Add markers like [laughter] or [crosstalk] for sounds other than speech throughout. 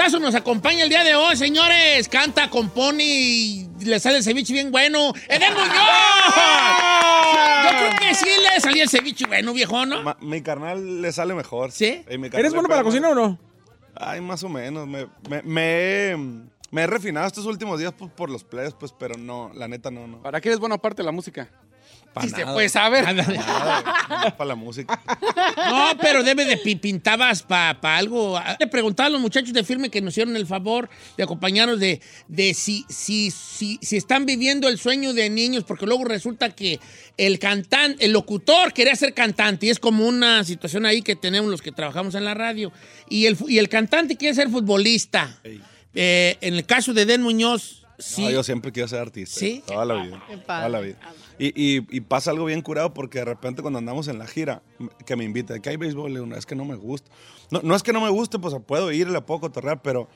Artistazo nos acompaña el día de hoy, señores? Canta, compone y le sale el ceviche bien bueno. ¡Edel Muñoz! [laughs] Yo creo que sí le salía el ceviche bueno, viejo, ¿no? Ma- mi carnal le sale mejor. ¿Sí? Eh, mi carnal ¿Eres le bueno para la pega cocina o no? Ay, más o menos. Me, me, me he, me he refinado estos últimos días pues, por los plays, pues, pero no, la neta no, no. ¿Para qué eres bueno aparte de la música? Se nada. puede saber. para la música. [laughs] No, pero debe de pi- pintabas para algo. Le preguntaba a los muchachos de firme que nos hicieron el favor de acompañarnos de, de si, si, si, si están viviendo el sueño de niños, porque luego resulta que el cantante, el locutor quería ser cantante, y es como una situación ahí que tenemos los que trabajamos en la radio. Y el, y el cantante quiere ser futbolista. Eh, en el caso de Den Muñoz, sí. No, yo siempre quiero ser artista. ¿Sí? Toda la vida. Toda la vida. Y, y, y pasa algo bien curado porque de repente cuando andamos en la gira, que me invita, que hay béisbol, le digo, "No, es que no me gusta. No, no es que no me guste, pues puedo ir, le puedo cotorrear, pero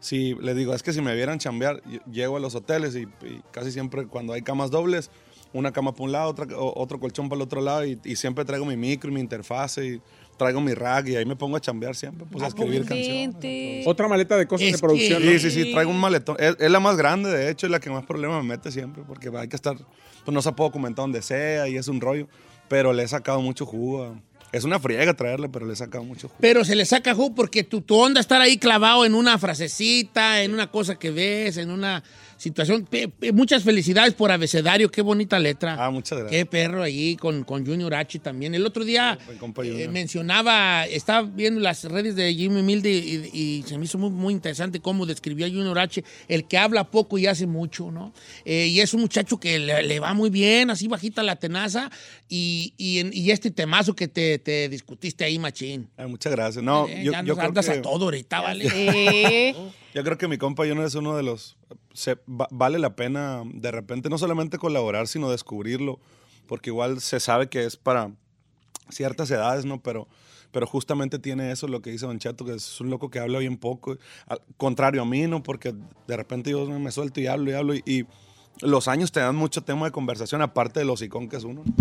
si le digo, es que si me vieran chambear, llego a los hoteles y, y casi siempre cuando hay camas dobles, una cama para un lado, otra, otro colchón para el otro lado, y, y siempre traigo mi micro y mi interfase, y traigo mi rack, y ahí me pongo a chambear siempre, pues a escribir canciones. Otra maleta de cosas Es de producción. que- ¿no? Sí, sí, sí, traigo un maletón. Es, es la más grande, de hecho, es la que más problemas me mete siempre, porque hay que estar, pues no se puede documentar donde sea y es un rollo, pero le he sacado mucho jugo. a- Es una friega traerle, pero le he sacado mucho jugo. Pero se le saca jugo porque tu, tu onda estar ahí clavado en una frasecita, en una cosa que ves, en una situación. Muchas felicidades por abecedario, qué bonita letra. Ah, muchas gracias. Qué perro ahí con, con Junior H también. El otro día eh, mencionaba, estaba viendo las redes de Jimmy Milde y, y se me hizo muy, muy interesante cómo describió a Junior H, el que habla poco y hace mucho, ¿no? Eh, y es un muchacho que le, le va muy bien, así bajita la tenaza, y, y, este temazo que te, te discutiste ahí, machín. Ah, muchas gracias. No, Eh, yo, ya yo nos creo andas que, a todo ahorita, ¿vale? [laughs] yo creo que mi compa Junior es uno de los... se- va- vale la pena de repente no solamente colaborar, sino descubrirlo, porque igual se sabe que es para ciertas edades, ¿no? Pero, pero justamente tiene eso lo que dice Don Cheto, que es un loco que habla bien poco, al contrario a mí, ¿no? Porque de repente yo me suelto y hablo y hablo y, y los años te dan mucho tema de conversación, aparte de los icón que es uno. [laughs]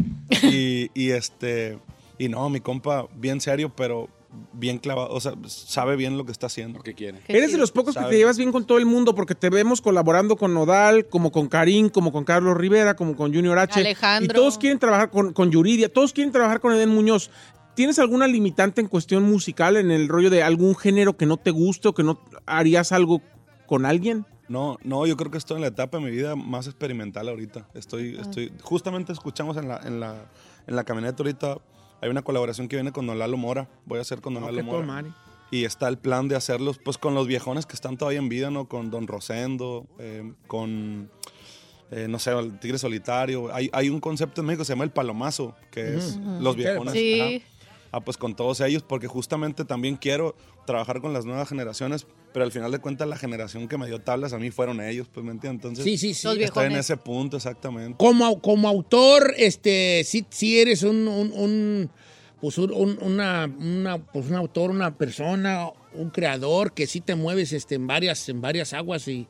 Y, y este, y no, mi compa, bien serio, pero bien clavado, o sea, sabe bien lo que está haciendo. Lo que quiere. Eres de los pocos que te llevas bien con todo el mundo porque te vemos colaborando con Nodal, como con Karim, como con Carlos Rivera, como con Junior H. Alejandro. Y todos quieren trabajar con, con Yuridia, todos quieren trabajar con Eden Muñoz. ¿Tienes alguna limitante en cuestión musical, en el rollo de algún género que no te guste o que no harías algo con alguien? No, no, yo creo que estoy en la etapa de mi vida más experimental ahorita. Estoy, estoy, justamente escuchamos en la, en la, en la camioneta ahorita, hay una colaboración que viene con Don Lalo Mora, voy a hacer con Don No, Lalo Mora. Y está el plan de hacerlos pues con los viejones que están todavía en vida, ¿no? Con Don Rosendo, eh, con, eh, no sé, el Tigre Solitario. Hay, hay un concepto en México que se llama el palomazo, que es los viejones. Sí. Ah, pues con todos ellos, porque justamente también quiero trabajar con las nuevas generaciones, pero al final de cuentas la generación que me dio tablas a mí fueron ellos, pues me entiendes. Entonces, Sí, sí, sí. Estoy en ese punto exactamente. Como, como autor, este, sí, sí eres un, un, un, pues un, un- una, una- pues un autor, una persona, un creador que sí te mueves este, en, varias, en varias aguas y,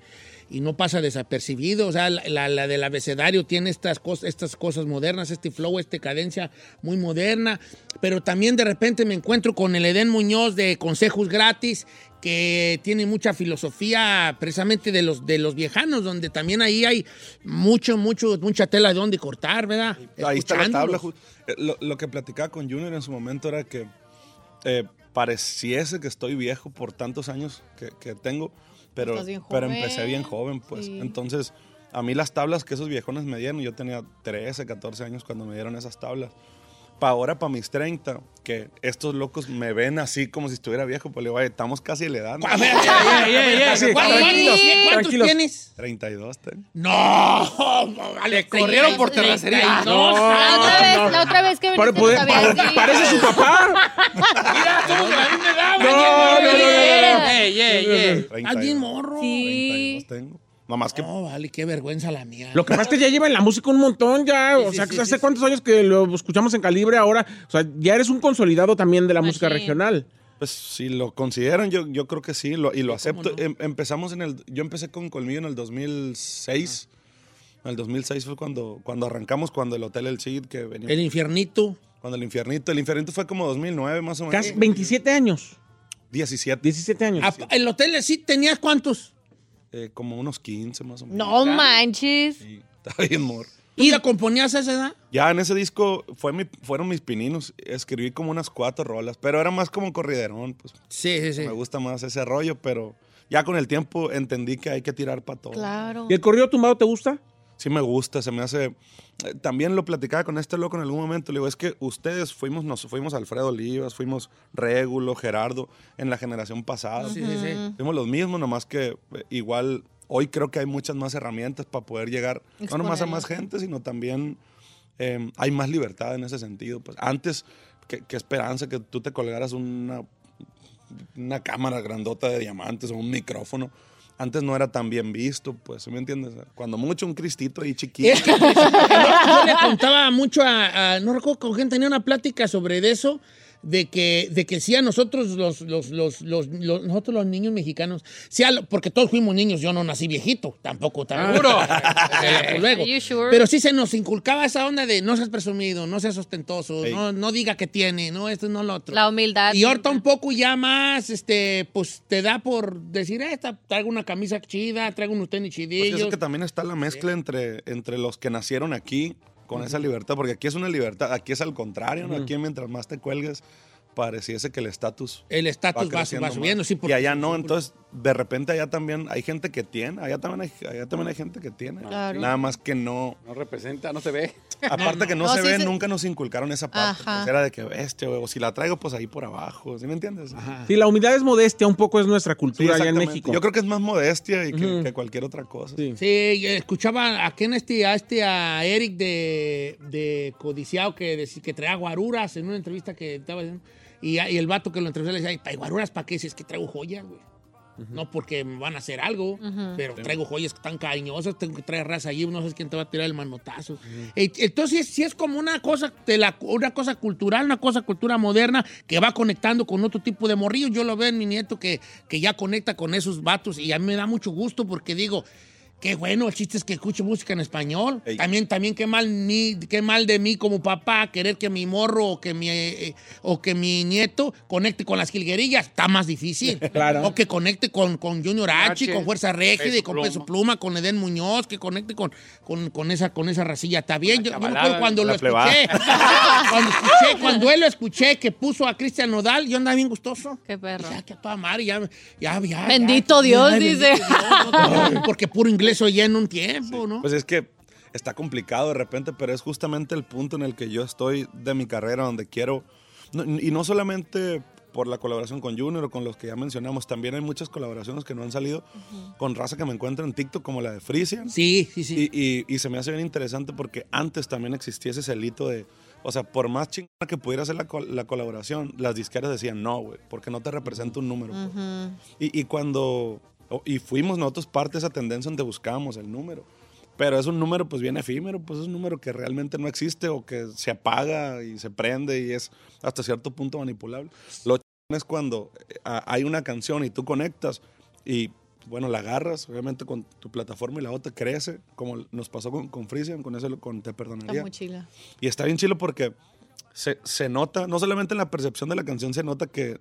y no pasa desapercibido. O sea, la, la- la del abecedario tiene estas, cosas estas cosas modernas, este flow, esta cadencia muy moderna. Pero también de repente me encuentro con el Edén Muñoz de Consejos Gratis, que tiene mucha filosofía precisamente de los, de los viejanos, donde también ahí hay mucho, mucho, mucha tela de donde cortar, ¿verdad? Ahí está la tabla. Eh, Lo, lo que platicaba con Junior en su momento era que eh, pareciese que estoy viejo por tantos años que, que tengo, pero, pero empecé bien joven, pues. Sí. Entonces, a mí las tablas que esos viejones me dieron, yo tenía 13, 14 años cuando me dieron esas tablas. Para ahora, para mis 30, que estos locos me ven así como si estuviera viejo, pues le digo, "Oye, estamos casi la edad. ¿no?". ¿cuántos- tranquilos, ¿Cuántos tranquilos. tienes? 32 tengo. No, vale, corrieron por 32, terracería. No, La otra vez, la otra vez que viniste poder- parece su papá. Mira, somos de la misma edad. No, no, no, no, no. Ey, ey, ey. 32. Alguien morro. Sí. 32 tengo. Nomás que No, vale, qué vergüenza la mía. Lo que pasa es que ya lleva en la música un montón ya. o sí, sea, sí, ¿hace sí, cuántos años que lo escuchamos en Calibre ahora? O sea, ya eres un consolidado también de la música Machín. regional. Pues si lo consideran, yo, yo creo que sí, lo- y lo acepto. Em- empezamos en el, yo empecé con Colmillo en el 2006. En el 2006 fue cuando, cuando arrancamos, cuando el Hotel El Cid, que venía, El infiernito. cuando el Infiernito, el Infiernito fue como 2009 más o menos. Casi 27 años. 17, 17 años. Ah, ¿El hotel sí tenías cuántos? Eh, como unos 15 más o menos. No manches. Sí, está bien, mor. ¿Y la componías a esa edad? Ya en ese disco fue mi- fueron mis pininos. Escribí como unas cuatro rolas, pero era más como corriderón. Pues Sí, sí, sí. me gusta más ese rollo, pero ya con el tiempo entendí que hay que tirar para todo. Claro. ¿Y el corrido tumbado te gusta? Sí me gusta, se me hace... eh, También lo platicaba con este loco en algún momento, le digo, es que ustedes fuimos, nos fuimos Alfredo Olivas, fuimos Régulo, Gerardo, en la generación pasada. Sí, sí, sí. Fuimos los mismos, nomás que eh, igual hoy creo que hay muchas más herramientas para poder llegar, no nomás a más gente, sino también eh, hay más libertad en ese sentido. Pues antes, qué, qué esperanza que tú te colgaras una, una cámara grandota de diamantes o un micrófono. Antes no era tan bien visto, pues, ¿sí me entiendes? Cuando mucho un cristito ahí chiquito. [laughs] Yo, le contaba mucho a, no recuerdo con quién tenía una plática sobre eso, de que, de que sí a nosotros los, los, los, los- los- nosotros los niños mexicanos, sí a lo- porque todos fuimos niños, yo no nací viejito, tampoco tan [laughs] you sure? Pero sí se nos inculcaba esa onda de no seas presumido, no seas ostentoso, no, no diga que tiene, no esto, no lo otro. La humildad. Y ahorita un poco ya más, este, pues te da por decir, eh, esta- traigo una camisa chida, traigo unos tenis Pues chidillos. es que también está la mezcla entre, entre los que nacieron aquí con esa libertad, porque aquí es una libertad, aquí es al contrario, ¿no? Aquí mientras más te cuelgues, pareciese que el estatus El estatus va, subiendo, más. sí. Y porque- allá no, entonces de repente allá también hay gente que tiene, allá también hay, allá también hay gente que tiene. Claro. Nada más que no, No representa, no se ve. [laughs] aparte que no, No, se sí ve, se- nunca nos inculcaron esa parte. Ajá. pues, era de que bestia, o si la traigo, pues ahí por abajo, ¿sí me entiendes? Sí, la humildad es modestia, un poco es nuestra Sí, cultura allá en. México. Yo creo que es más modestia y que, cualquier otra cosa. Sí. Sí, escuchaba a quién este, a este, a Eric de, de Codiciado que, decía que traía guaruras en una entrevista que estaba haciendo. Y, y el vato que lo entrevistó le decía, "Ay, guaruras para qué? Si es que traigo joyas, güey. No porque me van a hacer algo, pero traigo joyas que están cariñosas, tengo que traer raza allí, no sé quién te va a tirar el manotazo. E- Entonces, sí es como una cosa, de la, una cosa cultural, una cosa cultura moderna que va conectando con otro tipo de morrillos. Yo lo veo en mi nieto que, que ya conecta con esos vatos y a mí me da mucho gusto porque digo, Qué bueno, el chiste es que escuche música en español. Ey. También, también qué mal, ni, qué mal de mí como papá querer que mi morro o que mi, eh, o que mi nieto conecte con las jilguerillas. Está más difícil. [laughs] Claro. O que conecte con, con Junior H, H, con Fuerza Régida, y con Peso Pluma. Con Eden Muñoz, que conecte con, con, con esa, con esa racilla. Está bien. Yo, yo me chavalada, acuerdo cuando lo plebada. escuché. [laughs] cuando escuché, cuando él lo escuché que puso a Cristian Nodal, yo andaba bien gustoso. Qué perro. Ya, que a toda madre, ya, ya, ya. Bendito ya, Dios, dice. bendito Dios, no, no, porque puro inglés oye en un tiempo, ¿no? Pues es que está complicado de repente, pero es justamente el punto en el que yo estoy de mi carrera, donde quiero, no- y no solamente por la colaboración con Junior o con los que ya mencionamos, también hay muchas colaboraciones que no han salido con raza que me encuentro en TikTok, como la de Frisian. sí, sí, sí. Y, y- y se me hace bien interesante porque antes también existía ese celito de, o sea, por más chingada que pudiera ser la, col- la colaboración, las disqueras decían no, güey, porque no te representa un número. pues". y, y cuando, y fuimos nosotros parte de esa tendencia donde buscábamos el número. Pero es un número pues bien efímero, pues es un número que realmente no existe o que se apaga y se prende y es hasta cierto punto manipulable. Lo es cuando eh, a- hay una canción y tú conectas y bueno, la agarras, obviamente con tu plataforma y la otra crece, como nos pasó con, con Frisian, con eso, con Te Perdonaría. mochila. Y está bien chilo porque se, se nota, no solamente en la percepción de la canción, se nota que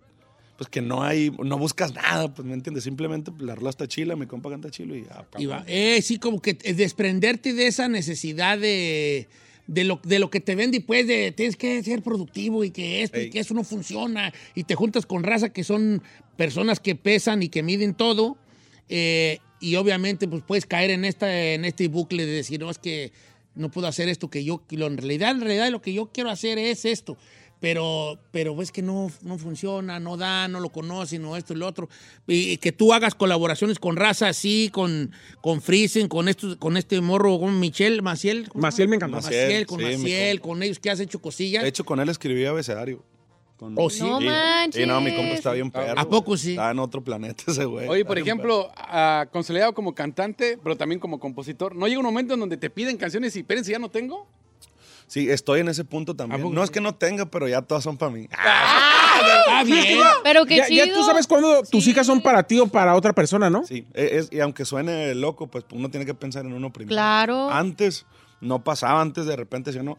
pues que no hay, no buscas nada, pues me entiendes, simplemente pues, la rola está chila, mi compa canta chilo y ya. Y va. Eh, sí, como que eh, desprenderte de esa necesidad de, de, lo, de lo que te vende y pues de tienes que ser productivo y que esto y que eso no funciona y te juntas con raza que son personas que pesan y que miden todo eh, y obviamente pues puedes caer en, esta, en este bucle de decir, no, es que no puedo hacer esto que yo, en realidad, en realidad lo que yo quiero hacer es esto. Pero, pero es que no, no funciona, no da, no lo conocen, no esto y lo otro. Y, y que tú hagas colaboraciones con raza así, con, con Friesen, con, estos, con este morro, con Michelle, Maciel. ¿cómo se Maciel me llama? encantó. Maciel, Maciel, con sí, Maciel, con ellos que has hecho cosillas. De hecho, con él escribí abecedario. Con- Oh, sí. No Sí. manches. Sí, no, mi compa está bien perro. ¿A poco sí? Está en otro planeta ese güey. Oye, por ejemplo, ah, consolidado como cantante, pero también como compositor, ¿no llega un momento en donde te piden canciones y espérense, ya no tengo? Sí, estoy en ese punto ¿A también. No es que no tenga, pero ya todas son para mí. Ah, bien. Pero qué Ya, chido. ya tú sabes cuándo tus Sí. hijas son para ti o para otra persona, ¿no? Sí, e- es- y aunque suene loco, pues uno tiene que pensar en uno primero. Claro. Antes no pasaba, antes de repente, si no.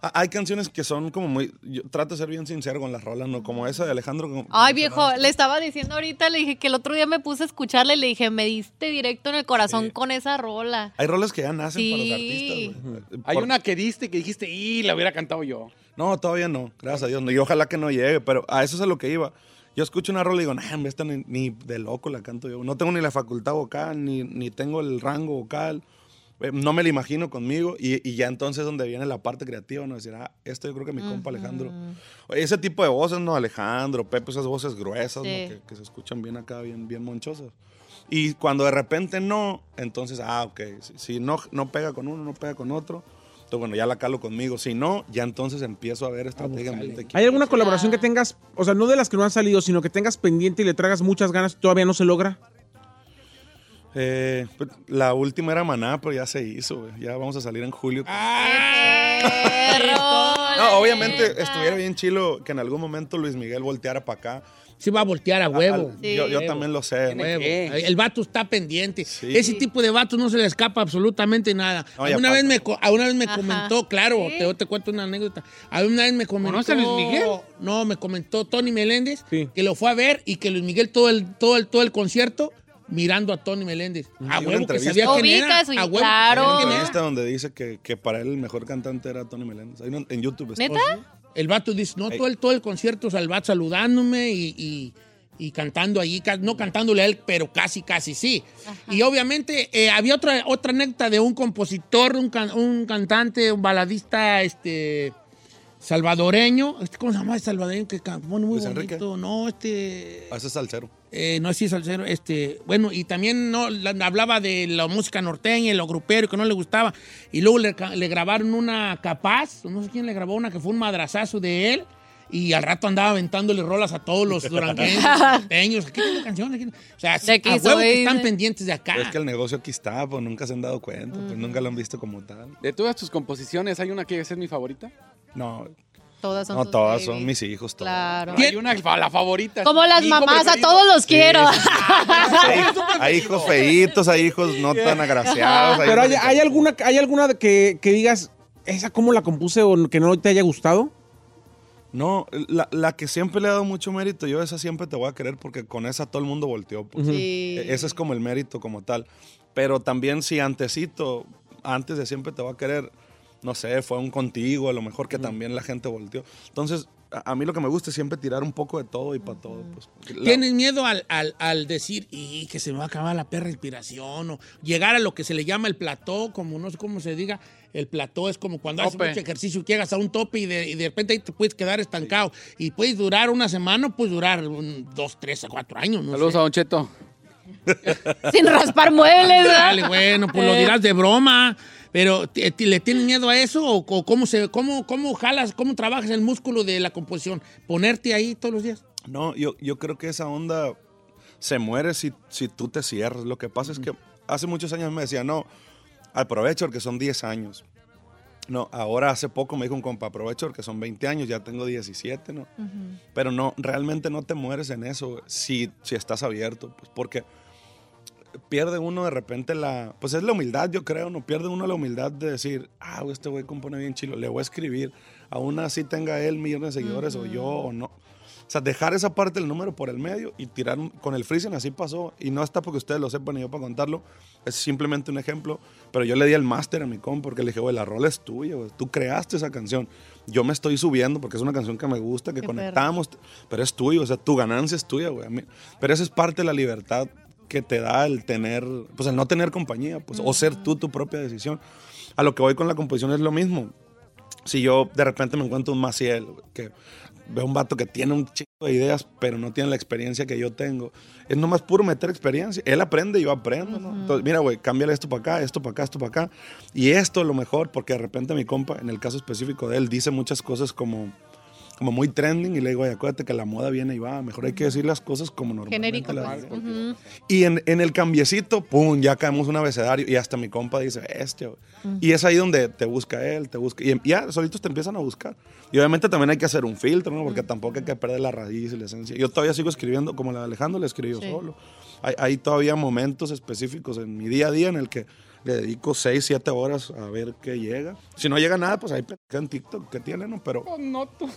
Ha- Hay canciones que son como muy. Yo trato de ser bien sincero con las rolas, ¿no? Como esa de Alejandro. como- Ay, viejo, le estaba diciendo ahorita, le dije que el otro día me puse a escucharle y le dije, me diste directo en el corazón Sí. con esa rola. Hay rolas que ya nacen para los Sí. artistas, güey. Hay Por- una que diste que dijiste, y la hubiera cantado yo. No, todavía no, gracias a Dios. no, Y ojalá que no llegue, pero a eso es a lo que iba. Yo escucho una rola y digo, nah, esta ni, ni de loco la canto yo. No tengo ni la facultad vocal, ni, ni tengo el rango vocal. Eh, No me la imagino conmigo. Y, y ya entonces es donde viene la parte creativa, ¿no? Decir, ah, esto yo creo que mi compa Alejandro. Ese tipo de voces, ¿no? Alejandro, Pepe, esas voces gruesas, ¿no? Que, que se escuchan bien acá, bien, bien monchosas. Y cuando de repente no, entonces, ah, ok. Si, si no, no pega con uno, no pega con otro. Entonces, bueno, ya la calo conmigo. Si no, ya entonces empiezo a ver estratégicamente. ¿Hay alguna colaboración que tengas, o sea, no de las que no han salido, sino que tengas pendiente y le tragas muchas ganas y todavía no se logra? Eh, pues, la última era Maná, pero ya se hizo, güey. Ya vamos a salir en julio. La no, obviamente estuviera bien chilo que en algún momento Luis Miguel volteara para acá. Sí va a voltear a huevo. Yo, yo Huevo. también lo sé. ¿no? Huevo. El vato está pendiente. Sí. Ese tipo de vatos no se le escapa absolutamente nada. Una, vez me, una vez me Ajá. comentó, claro, Sí. te, te cuento una anécdota. Una vez me comentó. ¿Conoce a Luis Miguel? No, me comentó Tony Meléndez Sí. que lo fue a ver y que Luis Miguel todo el, todo el, todo el concierto mirando a Tony Meléndez. A Hay una huevo que entrevista. sabía quién era. A huevo claro. Hay una entrevista donde dice que, que para él el mejor cantante era Tony Meléndez. Hay una- en YouTube. está. ¿Neta? El vato dice, no, todo el, todo el concierto, vato saludándome y, y- y cantando allí, no cantándole a él, pero casi, casi sí. Y obviamente eh, había otra, otra anécdota de un compositor, un, can- un cantante, un baladista, este, salvadoreño, este, ¿cómo se llama el salvadoreño que muy Luis Enrique. bonito? No, este... Ah, ese es salsero. Eh, no, sí, es salsero, este, bueno, y también no, la- hablaba de la música norteña, lo grupero, que no le gustaba, y luego le, le grabaron una capaz, no sé quién le grabó una, que fue un madrazazo de él, y al rato andaba aventándole rolas a todos los durangueños, [laughs] norteños, aquí tengo canciones, aquí- o sea, a huevo que están pendientes de acá. Pero es que el negocio aquí está, pues nunca se han dado cuenta, pues nunca lo han visto como tal. De todas tus composiciones, ¿hay una que es mi favorita? No, Todas son no sus todas, babies. son mis hijos. todas. Claro. ¿Quién? Hay una, la favorita. Como las mamás, a todos los quiero. Hay, hay hijos feitos, hay hijos no tan [laughs] agraciados. Pero hay, hay alguna, hay alguna que, que digas, ¿esa cómo la compuse o que no te haya gustado? No, la, la que siempre le he dado mucho mérito, yo esa siempre te voy a querer porque con esa todo el mundo volteó. pues. Sí. E- Ese es como el mérito como tal. Pero también si antesito, antes de siempre te voy a querer, no sé, fue un contigo, a lo mejor que también la gente volteó. Entonces, a, a mí lo que me gusta es siempre tirar un poco de todo y para todo. Pues. La- ¿Tienes miedo al, al- al decir, y que se me va a acabar la perra inspiración? O llegar a lo que se le llama el plató, como no sé cómo se diga. El plató es como cuando haces mucho ejercicio, llegas a un tope y de, y de repente ahí te puedes quedar estancado. Y puedes durar una semana, o puedes durar un, dos, tres a cuatro años. No Saludos sé. a Don Cheto. [laughs] Sin raspar muebles. Dale, bueno, pues lo Eh. dirás de broma. Pero ¿te- te- ¿le tienes miedo a eso? ¿O, o cómo, se, cómo, cómo jalas, cómo trabajas el músculo de la composición? ¿Ponerte ahí todos los días? No, yo, yo creo que esa onda se muere si, si tú te cierras. Lo que pasa es que hace muchos años me decía, no, aprovecho porque son 10 años. No, ahora hace poco me dijo un compa, aprovecho porque son 20 años, ya tengo 17, ¿no? Pero no, realmente no te mueres en eso si, si estás abierto, pues porque pierde uno de repente la, pues es la humildad, yo creo, no pierde uno la humildad de decir, ah, este güey compone bien chilo, le voy a escribir, aún así tenga él millones de seguidores o yo o no. O sea, dejar esa parte del número por el medio y tirar con el freezing, así pasó. Y no está porque ustedes lo sepan ni yo para contarlo. Es simplemente un ejemplo. Pero yo le di el máster a mi compa porque le dije, güey, la rola es tuya, güey. Tú creaste esa canción. Yo me estoy subiendo porque es una canción que me gusta, que Qué conectamos. Pero es tuyo, o sea, tu ganancia es tuya, güey. Pero esa es parte de la libertad que te da el tener, pues el no tener compañía, pues, o ser tú tu propia decisión. A lo que voy con la composición es lo mismo si yo de repente me encuentro un Maciel, que veo un vato que tiene un chico de ideas, pero no tiene la experiencia que yo tengo, es nomás puro meter experiencia. Él aprende yo aprendo, ¿no? Entonces, mira, güey, cámbiale esto para acá, esto para acá, esto para acá. Y esto es lo mejor, porque de repente mi compa, en el caso específico de él, dice muchas cosas como, como muy trending y le digo, oye, acuérdate que la moda viene y va, mejor hay que decir las cosas como normalmente Genérico. las pues. digo". Ujú. Y en, en el cambiecito, pum, ya caemos un abecedario y hasta mi compa dice, este, güey". Y es ahí donde te busca él, te busca. Y em- ya, solitos te empiezan a buscar. Y obviamente también hay que hacer un filtro, ¿no? Porque tampoco hay que perder la raíz y la esencia. Yo todavía sigo escribiendo, como la de Alejandro, le escribí yo Sí. solo. Hay, hay todavía momentos específicos en mi día a día en el que le dedico 6, 7 horas a ver qué llega. Si no llega nada, pues ahí en TikTok que tiene, ¿no? Pero, Pues no, tú.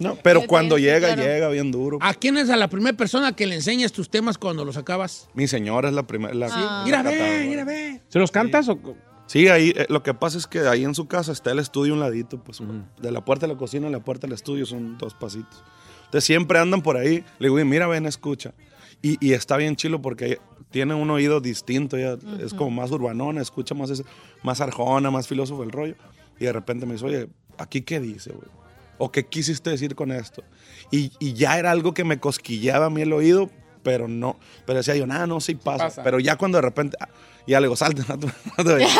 No, pero Sí, cuando sí, llega, claro. llega bien duro. ¿A quién es a la primera persona que le enseñas tus temas cuando los acabas? Mi señora es la primera. La, Ah. Mira, ve, mira, ve. ¿Se los cantas o...? Sí, ahí eh, lo que pasa es que ahí en su casa está el estudio a un ladito, pues de la puerta de la cocina a la puerta del estudio son dos pasitos. Entonces siempre andan por ahí. Le digo, "Oye, mira, ven, escucha. Y, y está bien chilo porque tiene un oído distinto, ya es como más urbanona, escucha más, ese- más arjona, más filósofo el rollo. Y de repente me dice, oye, ¿aquí qué dice, güey? ¿O qué quisiste decir con esto? Y, y ya era algo que me cosquilleaba a mí el oído, pero no. Pero decía yo, nada, no, sí pasa. Pasa. Pero ya cuando de repente, ah, ya le digo, salte, no te- no te vayas".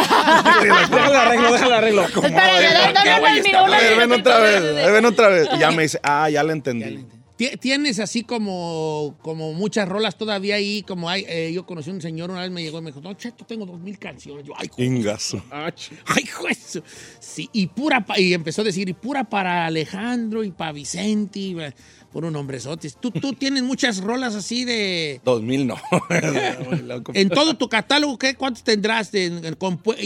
Déjalo arreglo, déjalo arreglo. Espérate, no, no, no, otra vez, ven otra vez. Y ya me dice, ah, ya le entendí. Ti- Tienes así como, como muchas rolas todavía ahí, como hay, eh, yo conocí a un señor, una vez me llegó y me dijo, no, Cheto, tengo dos mil canciones. Yo, ay, ch- ay, juez. Sí, y pura, y empezó a decir, y pura para Alejandro y para Vicente, y por un hombrezote. Tú, tú tienes muchas rolas así de... 2000 no. [laughs] En todo tu catálogo, ¿qué? ¿Cuántos tendrás? de-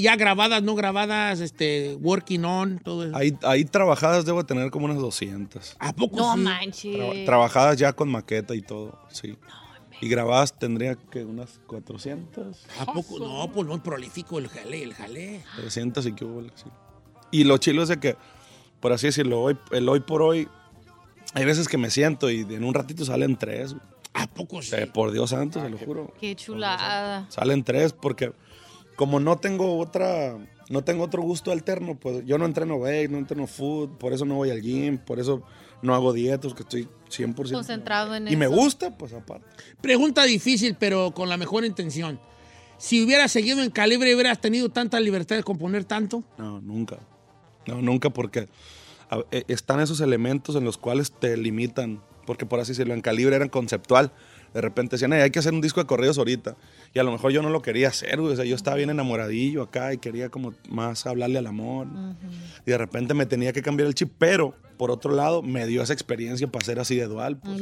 ya grabadas, no grabadas, este, working on, todo eso. Ahí, ahí trabajadas debo tener como unas 200. ¿A poco No sí? manches. Traba- trabajadas ya con maqueta y todo, sí. Y grabadas tendría que unas 400, ¿A poco? No, pues muy prolífico el jale, el jale. 300 y que hubo, sí. Y lo chilo es de que, por así decirlo, hoy, el hoy por hoy, hay veces que me siento y en un ratito salen tres. ¿A poco sí? Eh, Por Dios santo, se lo juro. Qué chulada. Salen tres porque como no tengo otra, no tengo otro gusto alterno, pues yo no entreno bake, no entreno food, por eso no voy al gym, por eso no hago dietas, que estoy 100%. Concentrado en y me eso. gusta, pues aparte. Pregunta difícil, pero con la mejor intención. Si hubieras seguido en calibre, hubieras tenido tanta libertad de componer tanto. No, nunca. No, nunca porque están esos elementos en los cuales te limitan, porque por así decirlo, en calibre eran conceptual. De repente decían, "Ey, hay que hacer un disco de corridos ahorita. Y a lo mejor yo no lo quería hacer, güey. O sea, yo estaba bien enamoradillo acá y quería como más hablarle al amor. Y de repente me tenía que cambiar el chip, pero por otro lado me dio esa experiencia para ser así de dual. pues.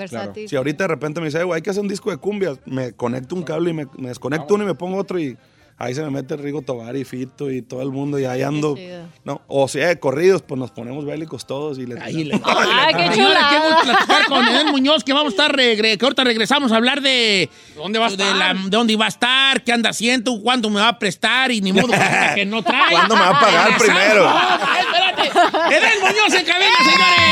Si ahorita de repente me dice, "Ey, güey, hay que hacer un disco de cumbia, me conecto un cable y me, me desconecto uno y me pongo otro y ahí se me mete Rigo Tobar y Fito y todo el mundo y ahí ando. No, o sea, de corridos, pues nos ponemos bélicos todos y le Ahí le... Ay, qué chulada. qué gusto platicar con Edel Muñoz, que vamos a estar, regre- que ahorita regresamos a hablar de... ¿Dónde va a de, estar? la- de dónde va a estar, qué anda haciendo, cuándo me va a prestar y ni modo que- no trae. ¿Cuándo me va a pagar primero? Ay, espérate. Edel Muñoz en cabina, señores.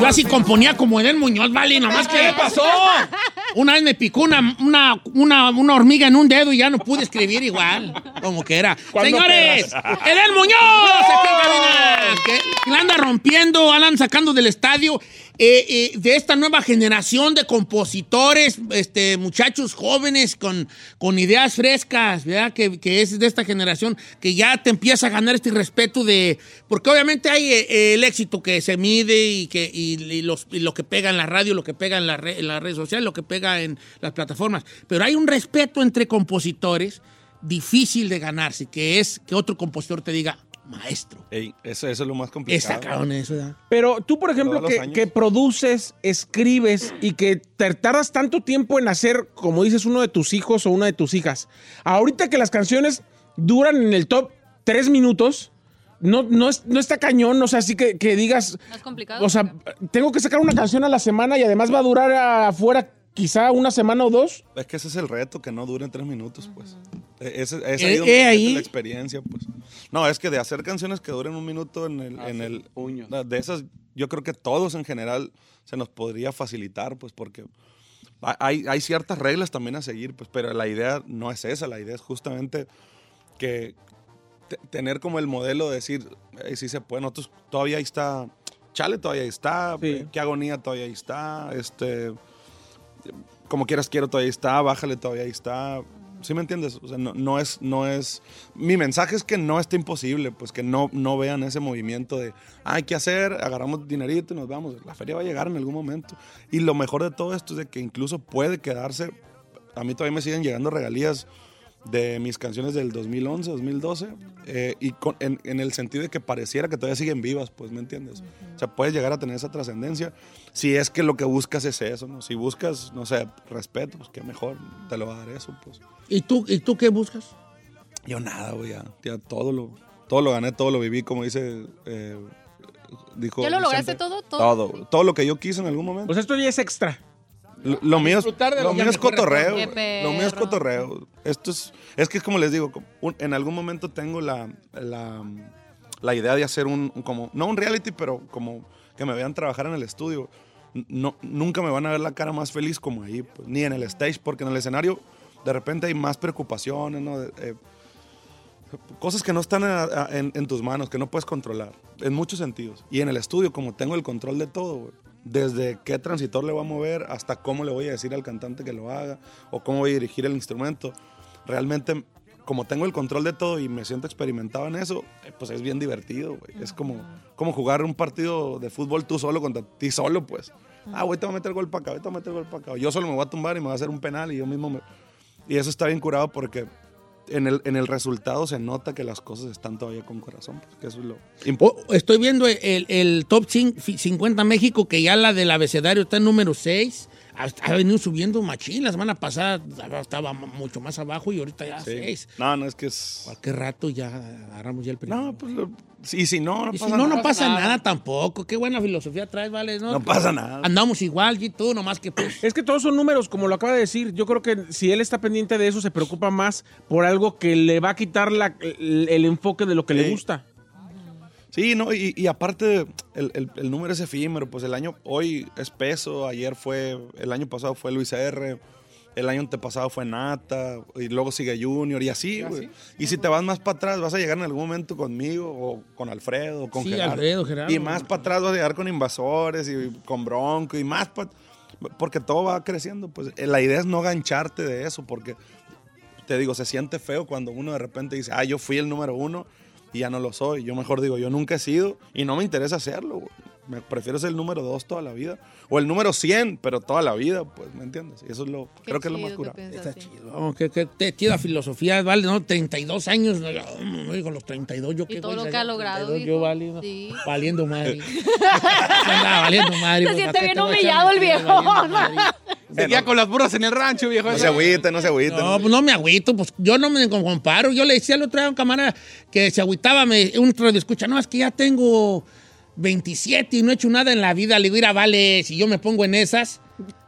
Yo así componía como Edén Muñoz, vale, nomás que... ¿Qué pasó? Una vez me picó una, una, una, una hormiga en un dedo y ya no pude escribir igual, como que era. ¿Cuándo Señores? Edén Muñoz, aquí en cabina, [laughs] que la anda rompiendo, andan sacando del estadio eh, eh, de esta nueva generación de compositores, este, muchachos jóvenes con, con ideas frescas, ¿verdad? Que, que es de esta generación que ya te empieza a ganar este respeto de... Porque obviamente hay eh, el éxito que se mide y, que, y, los- lo que pega en la radio, lo que pega en la, re- en la red social, lo que pega en las plataformas. Pero hay un respeto entre compositores difícil de ganarse, que es que otro compositor te diga, maestro. Ey, eso, eso es lo más complicado. Esa cabrón, eso, ¿verdad? Pero tú, por ejemplo, que, produces, escribes y que te tardas tanto tiempo en hacer, como dices, uno de tus hijos o una de tus hijas. Ahorita que las canciones duran en el top tres minutos, no, no, es- no está cañón, o sea, así que, que digas, ¿No es complicado? o sea, tengo que sacar una canción a la semana y además va a durar afuera quizá una semana o dos. Es que ese es el reto, que no duren tres minutos, pues. Ese, es Eh, ahí donde eh, la experiencia, pues. No, es que de hacer canciones que duren un minuto en el... en el de esas, yo creo que todos en general se nos podría facilitar, pues, porque hay, hay ciertas reglas también a seguir, pues, pero la idea no es esa, la idea es justamente que te- tener como el modelo de decir, "Ey, sí se puede, nosotros todavía ahí está, chale todavía ahí está, eh, qué agonía todavía ahí está, este, como quieras quiero todavía está, bájale todavía está. ¿Sí me entiendes? No, no es, no es... Mi mensaje es que no está imposible, pues que no, no vean ese movimiento de, "Ah, hay que hacer, agarramos dinerito y nos vamos. La feria va a llegar en algún momento. Y lo mejor de todo esto es que incluso puede quedarse, a mí todavía me siguen llegando regalías de mis canciones del 2011, 2012, eh, y con- en, en el sentido de que pareciera que todavía siguen vivas, pues, ¿me entiendes? O sea, puedes llegar a tener esa trascendencia si es que lo que buscas es eso, ¿no? Si buscas, no sé, respeto, pues qué mejor, te lo va a dar eso, pues. ¿Y tú, ¿Y tú qué buscas? Yo nada, güey, ya, ya todo lo, todo lo gané, todo lo viví, como dice, eh, dijo ¿Ya lo lograste todo? ¿Todo? Todo, todo lo que yo quise en algún momento. Pues esto ya es extra. Lo, lo mío es, lo mío es cotorreo. Lo mío es cotorreo. Esto es, es que es como les digo, un- en algún momento tengo la, la, la idea de hacer un, un como, no un reality, pero como que me vean trabajar en el estudio. No, nunca me van a ver la cara más feliz como ahí, pues, ni en el stage, porque en el escenario de repente hay más preocupaciones, ¿no? Eh, cosas que no están a- a- en, en tus manos, que no puedes controlar, en muchos sentidos. Y en el estudio, como tengo el control de todo, güey, desde qué transitor le voy a mover hasta cómo le voy a decir al cantante que lo haga o cómo voy a dirigir el instrumento, realmente, como tengo el control de todo y me siento experimentado en eso, eh, pues es bien divertido. Es como, como jugar un partido de fútbol tú solo contra ti solo, pues. Ah, güey, te voy a meter gol para acá, voy a meter gol para acá. Yo solo me voy a tumbar y me voy a hacer un penal y yo mismo me... Y eso está bien curado porque en el, en el resultado se nota que las cosas están todavía con corazón. pues, que eso es lo estoy viendo el, el top cin- fi- 50 México, que ya la del abecedario está en número 6. Ha, ha venido subiendo machín. La semana pasada estaba mucho más abajo y ahorita ya Sí. seis. No, no, es que es. Cualquier rato ya agarramos ya el primero. No, pues. lo- Y si no, no Y si pasa no, nada. no pasa nada. tampoco. Qué buena filosofía traes, ¿vale? No, No pasa nada. Andamos igual, y tú, nomás que pues. Es que todos son números, como lo acaba de decir. Yo creo que si él está pendiente de eso, se preocupa más por algo que le va a quitar la- el, el enfoque de lo que le gusta. Sí, no, y, y aparte, el, el- el número es efímero. Pues el año, hoy es peso, ayer fue, el año pasado fue Luis R. El año antepasado fue Nata, y luego sigue Junior, y así, güey. Y si te vas más para atrás, vas a llegar en algún momento conmigo, o con Alfredo, o con Sí, Gerardo. Alfredo, Gerardo. Y más para atrás vas a llegar con Invasores, y con Bronco, y más para... Porque todo va creciendo, pues eh, la idea es no gancharte de eso, porque te digo, se siente feo cuando uno de repente dice, ah, yo fui el número uno y ya no lo soy. Yo mejor digo, yo nunca he sido y no me interesa hacerlo. güey. Me prefiero ser el número dos toda la vida. O el número 100, pero toda la vida, pues, ¿me entiendes? Y eso es lo, creo que es lo más curado. Está chido. Oh, qué, qué, qué chida filosofía, vale, ¿no? 32 años, no, no, digo, los 32, yo qué todo lo que ha logrado, 32, Yo viejo. vale, ¿no? Sí. valiendo madre. [laughs] Andaba valiendo madre. Se siente ¿para qué bien humillado el viejo. Seguía con las burras en el rancho, viejo. No se agüite, no se agüite. No, pues no me agüito, pues yo no me comparo. Yo le decía al otro día a un camarada que se agüitaba, me, un radio escucha, no, es que ya tengo 27 y no he hecho nada en la vida. Le digo, mira, vale, si yo me pongo en esas,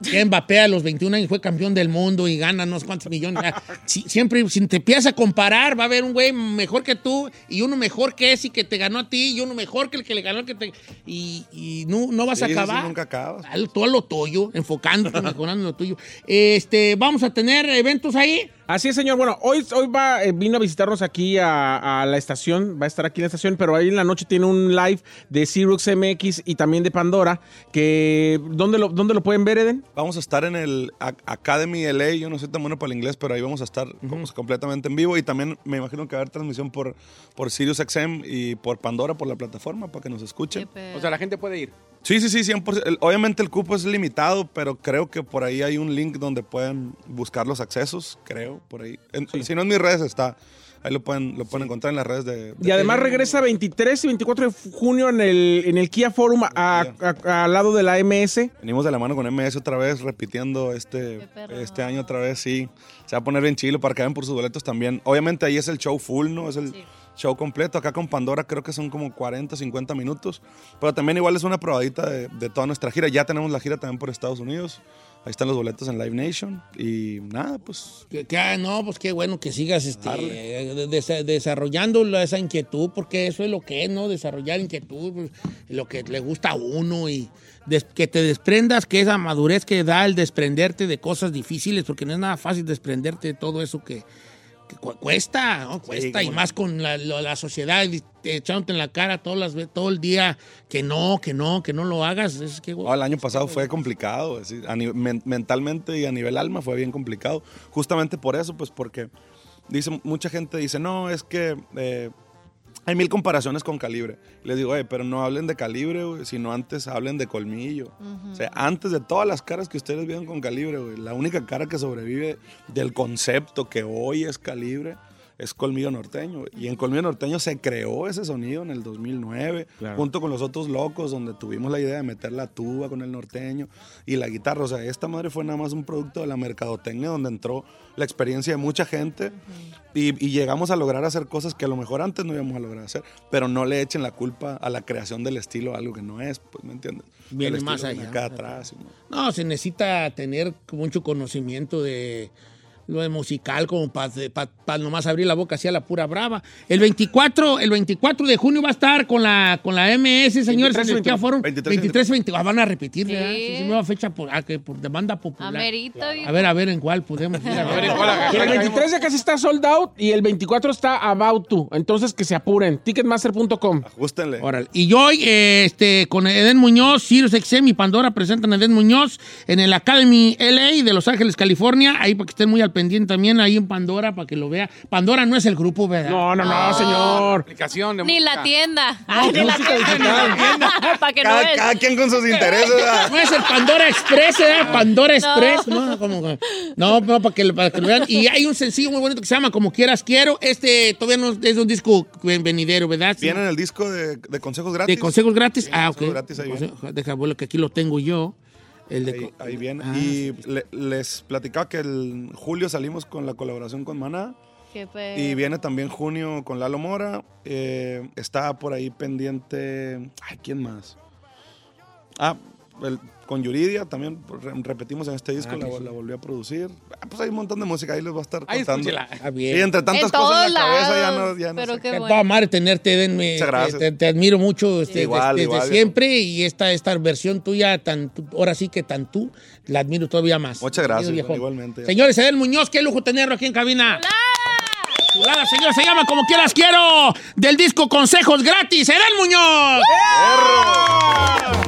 que Mbappé a los 21 años fue campeón del mundo y gana no sé cuántos millones. Ya, si- siempre, si te empiezas a comparar, va a haber un güey mejor que tú y uno mejor que ese que te ganó a ti y uno mejor que el que le ganó al que te... Y, y no, no vas Sí, a acabar. nunca acabas. Al- Tú a lo tuyo, enfocándote, mejorando lo tuyo. Este, vamos a tener eventos ahí. Así es, señor. Bueno, hoy, hoy va, eh, vino a visitarnos aquí a, a la estación, va a estar aquí en la estación, pero ahí en la noche tiene un live de Xerox MX y también de Pandora, que ¿dónde lo, dónde lo pueden ver, Eden? Vamos a estar en el Academy LA. Yo no soy tan bueno para el inglés, pero ahí vamos a estar como completamente en vivo. Y también me imagino que va a haber transmisión por, por Sirius XM y por Pandora, por la plataforma, para que nos escuchen. O sea, la gente puede ir. Sí, sí, sí, 100%. El- obviamente el cupo es limitado, pero creo que por ahí hay un link donde pueden buscar los accesos, creo, por ahí. En- Si no en mis redes está. Ahí lo pueden, lo pueden encontrar en las redes de... de- Y además regresa 23 y 24 de junio en el, en el Kia Forum a- a- al lado de la MS. Venimos de la mano con MS otra vez, repitiendo este, este año otra vez, sí. Se va a poner bien chilo para que vayan por sus boletos también. Obviamente ahí es el show full, ¿no? Es el show completo. Acá con Pandora creo que son como 40, 50 minutos. Pero también igual es una probadita de, de toda nuestra gira. Ya tenemos la gira también por Estados Unidos. Ahí están los boletos en Live Nation. Y nada, pues... Que, que, ah, no, pues qué bueno que sigas este, de- desarrollando la- esa inquietud, porque eso es lo que es, ¿no? Desarrollar inquietud, pues, lo que le gusta a uno y des- que te desprendas, que esa madurez que da el desprenderte de cosas difíciles, porque no es nada fácil desprenderte de todo eso que, que cu- cuesta, ¿no? Cuesta, y más con la, la sociedad echándote en la cara todas las, todo el día que no, que no, que no lo hagas. Es que, No, el año pasado fue complicado, es decir, a ni- men- mentalmente y a nivel alma fue bien complicado. Justamente por eso, pues porque dice, mucha gente dice, no, es que eh, hay mil comparaciones con calibre. Les digo, "Oye, pero no hablen de calibre, güey, sino antes hablen de colmillo. O sea, antes de todas las caras que ustedes vieron con calibre, güey, la única cara que sobrevive del concepto que hoy es calibre es Colmillo Norteño. Y en Colmillo Norteño se creó ese sonido en el 2009, Claro. junto con los otros locos, donde tuvimos la idea de meter la tuba con el norteño y la guitarra. O sea, esta madre fue nada más un producto de la mercadotecnia, donde entró la experiencia de mucha gente y, y llegamos a lograr hacer cosas que a lo mejor antes no íbamos a lograr hacer, pero no le echen la culpa a la creación del estilo a algo que no es, pues, ¿me entiendes? Viene más allá. Acá atrás. ¿no? No, se necesita tener mucho conocimiento de lo de musical como para nomás abrir la boca así a la pura brava. El 24, el 24 de junio va a estar con la, con la MS, señores, 23, en el Forum. 23, 23, 20, ah, van a repetir, Sí. ¿verdad? Sí, sí, nueva fecha por, ah, que por demanda popular. A ver, a ver en cuál podemos ir. A ver, ver en cuál agarrar. Y el 23 ya casi está sold out y el 24 está about to. Entonces que se apuren. Ticketmaster.com. Ajustenle. Órale. Y hoy, eh, este, con Eden Muñoz, Sirius XM y Pandora presentan a Eden Muñoz en el Academy LA de Los Ángeles, California. Ahí para que estén muy al pendiente también, ahí en Pandora, para que lo vea. Pandora no es el grupo, ¿verdad? No, no, no, señor. Aplicación de Ni la tienda. Ay, ni la tienda. [laughs] [laughs] Para que no Cada, veas. cada quien con sus intereses. ¿verdad? No es el Pandora Express, ¿eh? Pandora Express. No, como no, no, para que, para que lo vean. Y hay un sencillo muy bonito que se llama Como Quieras Quiero. Este todavía no es un disco venidero, ¿verdad? Viene en el disco de, de consejos gratis. De consejos gratis. Sí, ah, ok. consejos gratis ahí. Consejo- Deja, abuelo, que aquí lo tengo yo. El de ahí, ahí viene. Ah, y le- les platicaba que el julio salimos con la colaboración con Maná. Y viene también junio con Lalo Mora. Eh, está por ahí pendiente. Ay, ¿quién más? Ah, el- con Yuridia también re- repetimos en este disco, Ah, la, sí. la volví a producir. Ah, pues hay un montón de música, ahí les va a estar Ahí contando. Ah, bien. Y entre tantas En cosas en la todos cabeza ya lados, no, ya no pero sé. qué bueno. madre tenerte, denme, Muchas gracias. Te, te admiro mucho este, Igual, desde, igual, desde siempre y esta, esta versión tuya, tan, ahora sí que tan tú, la admiro todavía más. Muchas gracias, viejo. igualmente. Señores, Edel Muñoz, qué lujo tenerlo aquí en cabina. Chulada, señor, se llama Como Quieras Quiero, del disco Consejos Gratis, Edel Muñoz. Don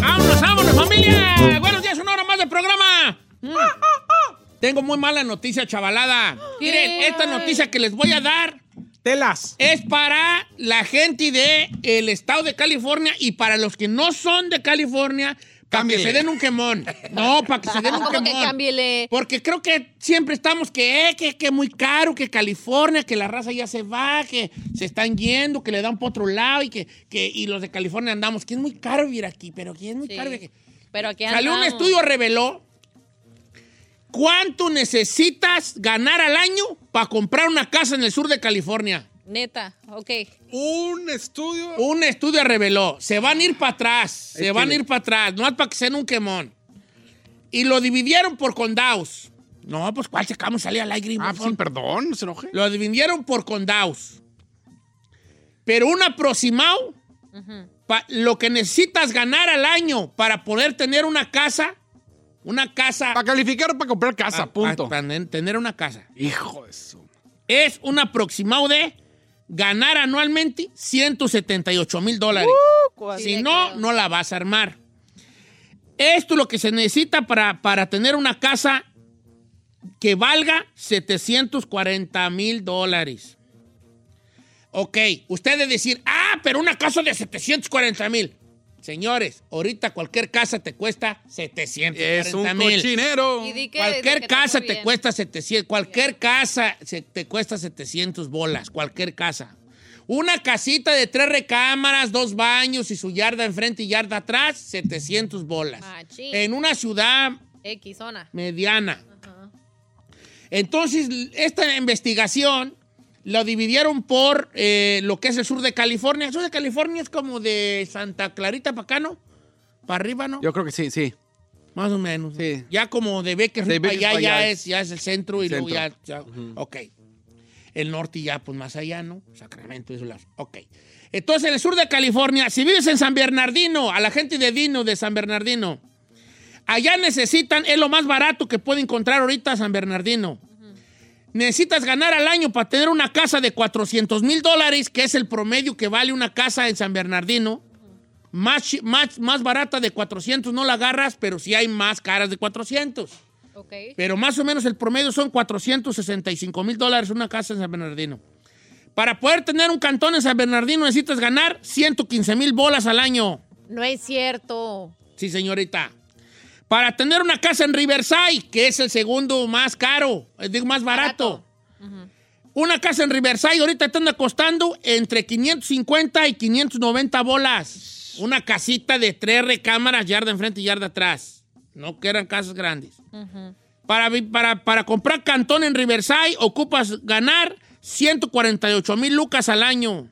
¡Vámonos, vámonos, familia! Buenos días, una hora más de programa. Mm. Tengo muy mala noticia, chavalada. Miren, esta noticia que les voy a dar Telas. es para la gente de el estado de California y para los que no son de California, para que se den un quemón. No, para que se den [laughs] un ¿Cómo que quemón. cámbiele? Porque creo que siempre estamos que, eh, que, que muy caro, que California, que la raza ya se va, que se están yendo, que le dan por otro lado y que, que y los de California andamos, que es muy caro vivir aquí, pero que es muy Sí. caro vivir aquí. Pero aquí Salió un estudio reveló cuánto necesitas ganar al año para comprar una casa en el sur de California. Neta, ok. Un estudio. Un estudio reveló, se van a ir para atrás, se van a ir para atrás, no es para que sean un quemón. Y lo dividieron por condados. No, pues ¿cuál sacamos? Salía al aire. Ah, sí, perdón, no se enoje. Lo dividieron por condados. Pero un aproximado, lo que necesitas ganar al año para poder tener una casa, una casa... Para calificar o para comprar casa, pa- punto. pa- Para tener una casa. Hijo de su. Es un aproximado de ganar anualmente 178 mil dólares. Sí, si no, no la vas a armar. Esto es lo que se necesita para, para tener una casa que valga 740 mil dólares. Ok, ustedes decir, ah, pero una casa de 740 mil. Señores, ahorita cualquier casa te cuesta 740 Es un mil. cochinero. Y di que- Cualquier di que te casa fue te bien. cuesta 700, cualquier casa se- te cuesta 700 bolas, cualquier casa. Una casita de tres recámaras, dos baños y su yarda enfrente y yarda atrás, 700 bolas. Machín. En una ciudad X zona. mediana. Entonces, esta investigación lo dividieron por eh, lo que es el sur de California. El sur de California es como de Santa Clarita para acá, ¿no? Para arriba, ¿no? Yo creo que sí, sí. Más o menos. Sí. Ya como de Becker De para allá ya es, ya es el centro y Centro. luego ya... ya- Ok. El norte ya pues más allá, ¿no? Sacramento y eso. las- Ok. Entonces, en el sur de California, si vives en San Bernardino, a la gente de Dino, de San Bernardino, allá necesitan, es lo más barato que puede encontrar ahorita San Bernardino. Necesitas ganar al año para tener una casa de 400 mil dólares, que es el promedio que vale una casa en San Bernardino. Más, más, más barata de 400 no la agarras, pero sí hay más caras de 400. Ok. Pero más o menos el promedio son 465 mil dólares una casa en San Bernardino. Para poder tener un cantón en San Bernardino necesitas ganar 115 mil bolas al año. No es cierto. Sí, señorita. Para tener una casa en Riverside, que es el segundo más caro, eh, digo, más barato. Una casa en Riverside ahorita te anda costando entre 550 y 590 bolas. Una casita de tres recámaras, yarda enfrente y yarda atrás. No que eran casas grandes. Para, para, para comprar cantón en Riverside ocupas ganar 148 mil lucas al año.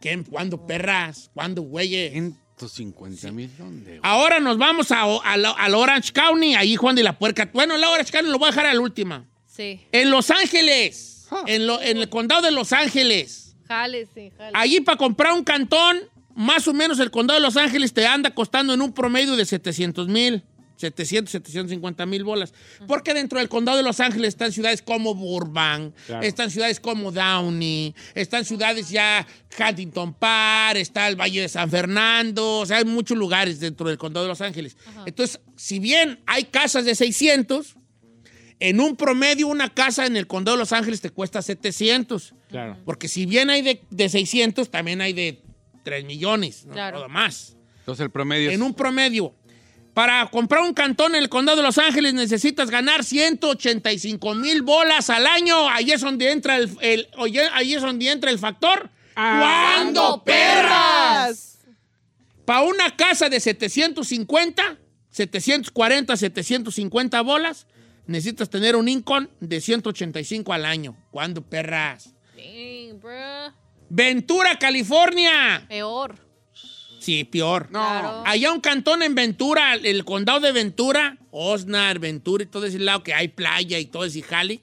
¿Qué? ¿Cuándo, perras? ¿Cuándo, güeyes? 150 mil, ¿dónde? Ahora nos vamos a, la- Orange County, ahí Juan de la Puerca. Bueno, el Orange County lo voy a dejar a la última. Sí. En Los Ángeles, en, lo- en el condado de Los Ángeles, Jale, sí, jale. allí para comprar un cantón, más o menos el condado de Los Ángeles te anda costando en un promedio de 700 mil. 700, 750 mil bolas. Porque dentro del condado de Los Ángeles están ciudades como Burbank, Claro. están ciudades como Downey, están ciudades ya Huntington Park, está el Valle de San Fernando, o sea, hay muchos lugares dentro del condado de Los Ángeles. Entonces, si bien hay casas de 600, en un promedio una casa en el condado de Los Ángeles te cuesta 700. Claro. Porque si bien hay de, de 600, también hay de 3 millones, no Claro. Todo más. Entonces el promedio es... En un promedio. Para comprar un cantón en el condado de Los Ángeles necesitas ganar 185 mil bolas al año. Ahí es donde entra el, el- oye, ahí es donde entra el factor. ¿Cuándo, perras? Para una casa de 750, 740, 750 bolas, necesitas tener un income de 185 al año. ¿Cuándo, perras? Dang, bruh. Ventura, California. Peor. Sí, peor. Claro. Allá un cantón en Ventura, el condado de Ventura, Osnar, Ventura y todo ese lado que hay playa y todo ese jale.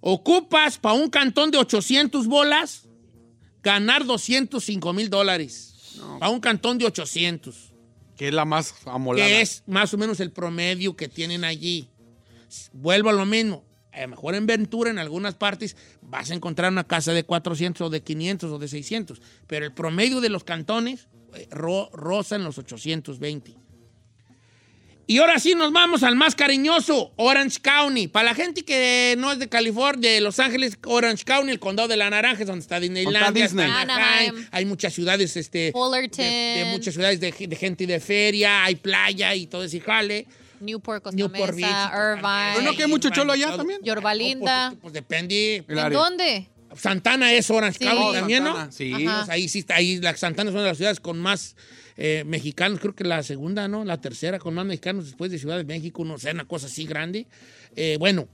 Ocupas para un cantón de 800 bolas ganar 205 mil dólares. Para un cantón de 800. Que es la más amolada. Que es más o menos el promedio que tienen allí. Vuelvo a lo mismo. A lo mejor en Ventura, en algunas partes, vas a encontrar una casa de 400 o de 500 o de 600. Pero el promedio de los cantones ro- rozan los 820. Y ahora sí nos vamos al más cariñoso, Orange County. Para la gente que no es de California, de Los Ángeles, Orange County, el condado de la Naranja, es donde está Disneylandia, Disney. está Anaheim. Anaheim. Hay muchas ciudades, este, Fullerton. de, de muchas ciudades de, de gente de feria, hay playa y todo ese jale. Newport, Costa Newport Mesa, Beach, Irvine. Pero no que hay mucho cholo allá también. Yorba Linda. Pues, pues depende. ¿En área. dónde? Santana es Orange Sí. County Oh, también, Santana, ¿no? sí. Pues ahí sí está, ahí la Santana es una de las ciudades con más eh, mexicanos, creo que la segunda, ¿no? La tercera con más mexicanos después de Ciudad de México, no sé, una cosa así grande. Eh, bueno,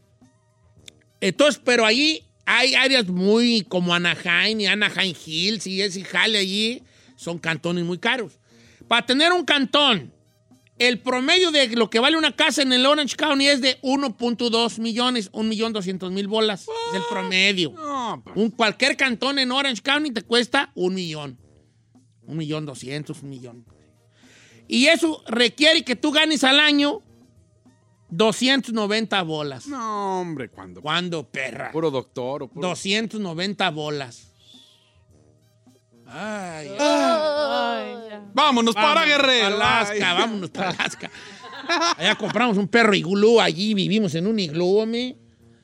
entonces, pero ahí hay áreas muy como Anaheim y Anaheim Hills y ese jale allí, son cantones muy caros. Para tener un cantón, el promedio de lo que vale una casa en el Orange County es de 1.2 millones, 1.200.000 bolas. Es el promedio. No, pues, Un, cualquier cantón en Orange County te cuesta un millón. Un millón doscientos, un millón. Y eso requiere que tú ganes al año 290 bolas. no, hombre, cuando. ¿Cuándo, perra? Puro doctor o puro... 290 bolas. Ay, Ay, ya. Vámonos para Guerrero. pa' Alaska, vámonos para Alaska. Allá compramos un perro iglú, allí vivimos en un iglú, hombre.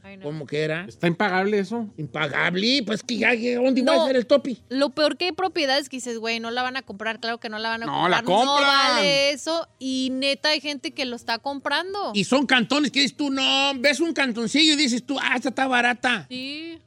Ay, no. ¿Cómo que era? Está impagable eso. Impagable, pues que ya, ¿dónde iba No. a ser el topi? Lo peor que hay propiedades que dices, güey, no la van a comprar, claro que no la van a No, comprar. la No compran. vale eso. Y neta hay gente que lo está comprando. Y son cantones que dices tú, no, ves un cantoncillo y dices tú, ah, esta está barata. Sí.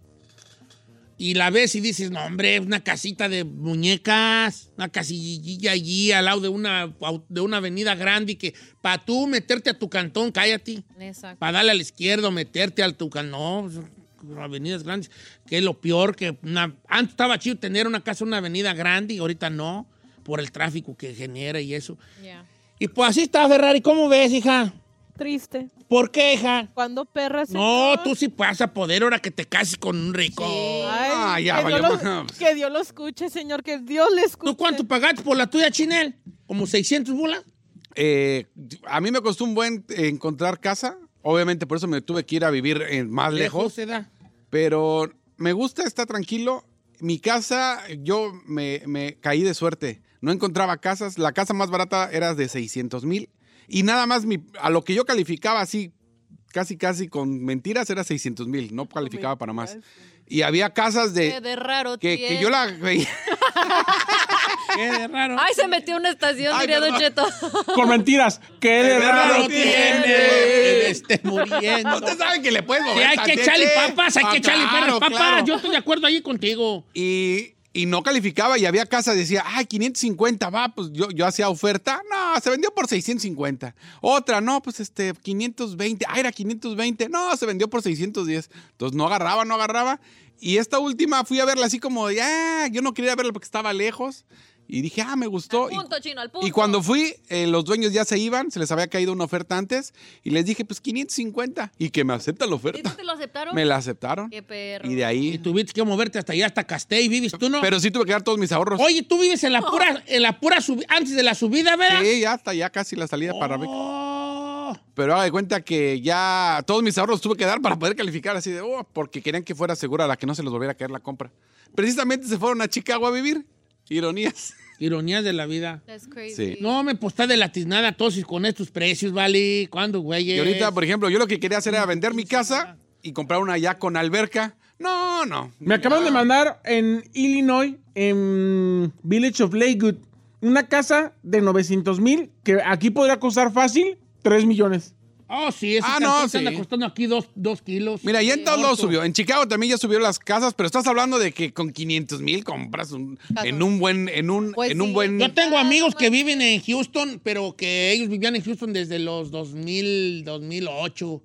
Y la ves y dices, no, hombre, una casita de muñecas, una casillilla allí al lado de una, de una avenida grande y que para tú meterte a tu cantón, cállate. Exacto. Para darle a la izquierda meterte al tu cantón. No, son avenidas grandes, que es lo peor que una... Antes estaba chido tener una casa en una avenida grande y ahorita no, por el tráfico que genera y eso. Ya. Y pues así está, Ferrari. ¿Cómo ves, hija? Triste. ¿Por qué, hija? Cuando perras. No, tú sí vas a poder ahora que te cases con un rico. Ay, Ah, ya que, Dios valió lo, más. que Dios lo escuche, señor, que Dios le escuche. ¿Tú cuánto pagaste por la tuya, Chinel? ¿Como 600 bolas? Eh, a mí me costó un buen eh, encontrar casa. Obviamente por eso me tuve que ir a vivir en más lejos. se da. Pero me gusta, está tranquilo. Mi casa, yo me, me caí de suerte. No encontraba casas. La casa más barata era de 600 mil. Y nada más mi- a lo que yo calificaba así, casi, casi con mentiras, era 600 mil. No calificaba para más. Y había casas Qué de... de raro Que, que yo la veía. [laughs] Qué de raro. Ay, se metió una estación, Ay, diría Don. Cheto. Con mentiras. ¡Qué de raro Raro tiene! tiene que esté muriendo. Ustedes saben que le puedes mover Sí, hay que echarle papas, hay Ah, que echarle claro, perros papas. claro. Yo estoy de acuerdo ahí contigo. Y, y no calificaba y había casa, decía, ay, 550, va, pues yo, yo hacía oferta. No, se vendió por 650. Otra, no, pues este, 520. Ah, era 520. No, se vendió por 610. Entonces no agarraba, no agarraba. Y esta última fui a verla así como, ya, yo no quería verla porque estaba lejos. Y dije, ah, me gustó. Al Y- punto, chino, al punto. y cuando fui, eh, los dueños ya se iban, se les había caído una oferta antes, y les dije, pues 550, y que me aceptan la ¿Sí oferta. te lo aceptaron? Me la aceptaron. Qué perro. Y de Y ahí. tuviste que moverte hasta allá, hasta Castell, vives tú, ¿no? Pero sí tuve que dar todos mis ahorros. Oye, tú vives en la pura, en la pura subi- antes de la subida, ¿verdad? Sí, ya hasta ya casi la salida para. Oh. Pero haga de cuenta que ya todos mis ahorros tuve que dar para poder calificar así de, oh, porque querían que fuera segura la que no se les volviera a caer la compra. Precisamente se fueron a Chicago a vivir. Ironías. Ironías de la vida. That's crazy. Sí. No, me pues está de latiznada todos y con estos precios, ¿vale? ¿Cuándo, güey? Y ahorita, por ejemplo, yo lo que quería hacer era vender mi casa y comprar una ya con alberca. No, no. Me acaban de mandar en Illinois, en Village of Lakewood, una casa de 900 mil que aquí podría costar fácil 3 millones. Oh, sí, ese Ah, no, te anda sí. costando aquí dos, dos kilos. Mira, ya en todos lados subió. En Chicago también ya subieron las casas, pero estás hablando de que con 500 mil compras un- en un buen, en un, Pues en un sí. buen. Yo tengo amigos que viven en Houston, pero que ellos vivían en Houston desde los 2000, 2008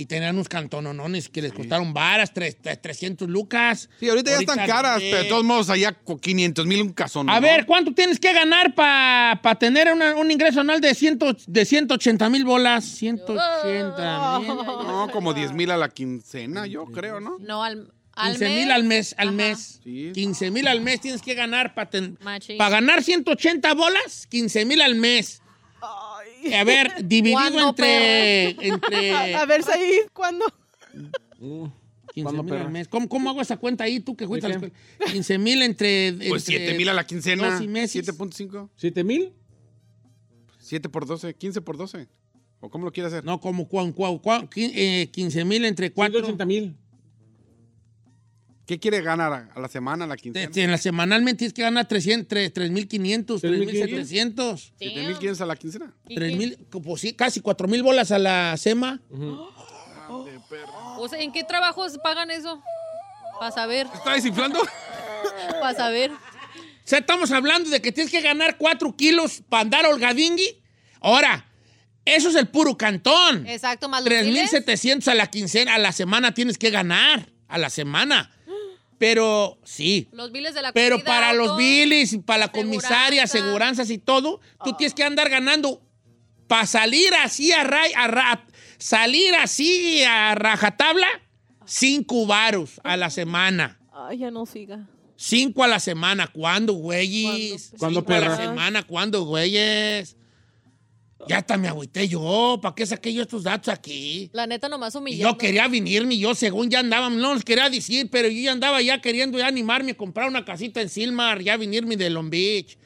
y tenían unos cantononones que les costaron varas, tres- tres- 300 lucas. Sí, ahorita, ya están caras, eh, pero de todos modos allá con 500 mil un casón. A ¿no? ver, ¿cuánto tienes que ganar para tener una- un ingreso anual de, ciento, de 180 mil bolas? 180 mil. No, como 10 mil a la quincena, yo creo, ¿no? No, al, al 15 mes. mil al mes, al Ajá. mes. Sí. 15 mil al mes tienes que ganar para Machín. ganar 180 bolas, 15 mil al mes. A ver, dividido ¿Cuándo, entre, entre [laughs] A ver, Said, ¿cuándo? 15 ¿Cuándo, mil perra? al mes. ¿Cómo, cómo hago esa cuenta ahí tú que fuiste a la escuela? 15 mil entre, Pues entre 7 mil a la quincena. 12 meses. 7.5. ¿7 mil? 7 por 12, 15 por 12. ¿O cómo lo quiere hacer? No, como cuan, cuan, cuan, qui- eh, 15 mil entre 4. 180 mil. ¿Qué quiere ganar a, a la semana, a la quincena? En la semanalmente tienes que ganar 300, 3.500, 3,500. 3.700. 7 mil quieres a la quincena. ¿Y 3,000, pues sí, casi 4.000 bolas a la SEMA. O sea, ¿en qué trabajos pagan eso? Para saber, ¿Está desinflando? para saber. O sea, estamos hablando de que tienes que ganar 4 kilos para andar holgadingui. Ahora, eso es el puro cantón. Exacto, más los biles. 3.700 a la quincena, a la semana tienes que ganar. A la semana. Pero, sí. Los biles de la Pero comida, para los y para la comisaria, Seguranza. aseguranzas y todo, tú tienes que andar ganando para salir así a, ra- a ra- salir así a rajatabla, cinco varos a la semana. Ay, ya no siga. Cinco a la semana. ¿Cuándo, güeyes? ¿Cuándo, Cinco a la semana. ¿Cuándo, güeyes? Ya hasta me agüité yo. ¿Para qué saqué yo estos datos aquí? La neta nomás humillando. yo quería venirme, yo según ya andaba, no les quería decir, pero yo ya andaba ya queriendo ya animarme a comprar una casita en Silmar, ya venirme de Long Beach.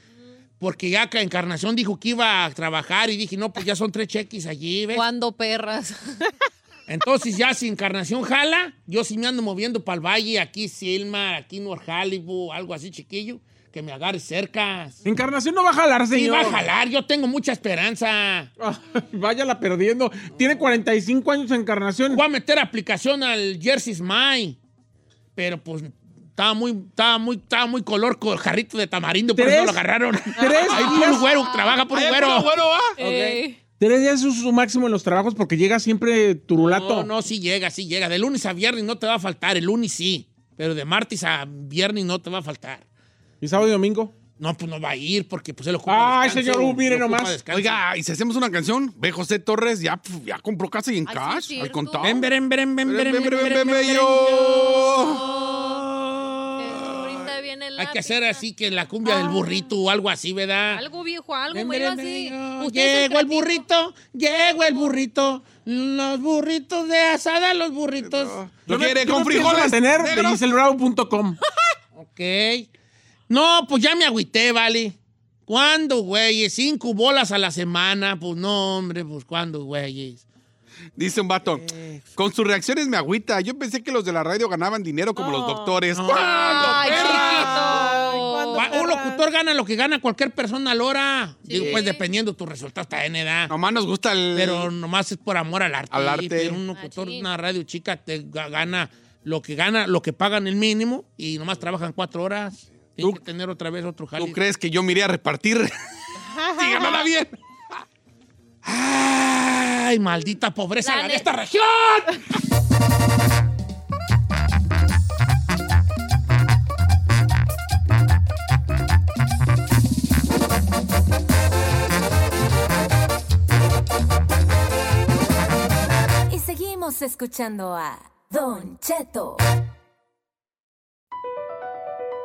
Porque ya que Encarnación dijo que iba a trabajar y dije, no, pues ya son tres cheques allí, ¿ves? Cuando perras. [laughs] Entonces ya si Encarnación jala, yo sí me ando moviendo para el valle, aquí Silmar, aquí North Hollywood, algo así chiquillo, que me agarre cerca. Encarnación no va a jalar, Sí, señor. va a jalar, yo tengo mucha esperanza. Ah, Váyala perdiendo. Tiene 45 años Encarnación. Voy a meter aplicación al Jersey Smile. Pero pues estaba muy, estaba muy, estaba muy color con jarrito de tamarindo, por ¿Tres? eso lo agarraron. ¿Tres Ahí días? puro güero, trabaja puro Ay, güero. puro güero, ¿va? Eh, Tres días es su máximo en los trabajos porque llega siempre turulato. No, no, sí llega, sí llega. De lunes a viernes no te va a faltar, el lunes sí. Pero de martes a viernes no te va a faltar. ¿Y sábado y domingo? No, pues no va a ir porque pues él ocupa Ay, señor, mire nomás. Oiga, y si hacemos una canción, ve José Torres, ya, ya compró casa y en cash, al contado. Ven, ven, ven, ven, ven, ven, ven, ven, yo. Ahorita viene la Hay que hacer así que la cumbia del burrito o algo así, ¿verdad? Algo viejo, algo Ven, medio ven, así. ven, Llegó el burrito, llegó el burrito, los burritos de asada, los burritos. ¿Lo quiere con frijoles? tener negro? de dieselbravo.com. Ok. No, pues ya me agüité, vale. ¿Cuándo, güeyes? Cinco bolas a la semana. Pues no, hombre, pues ¿cuándo, güeyes? Dice un vato, con sus reacciones me agüita. Yo pensé que los de la radio ganaban dinero como los doctores. No. ¿Cuándo, Ay, perra? un locutor gana lo que gana cualquier persona a la hora. Digo, pues dependiendo de tu resultado está en edad. Nomás nos gusta el. Pero nomás es por amor al arte. Al arte. Pero un locutor de una radio chica te ga- gana lo que gana, lo que pagan el mínimo y nomás trabajan cuatro horas. Tienen que tener otra vez otro jale. ¿Tú crees que yo me iría a repartir? [laughs] ganara bien. Ay, maldita pobreza La de esta región. Y seguimos escuchando a Don Cheto.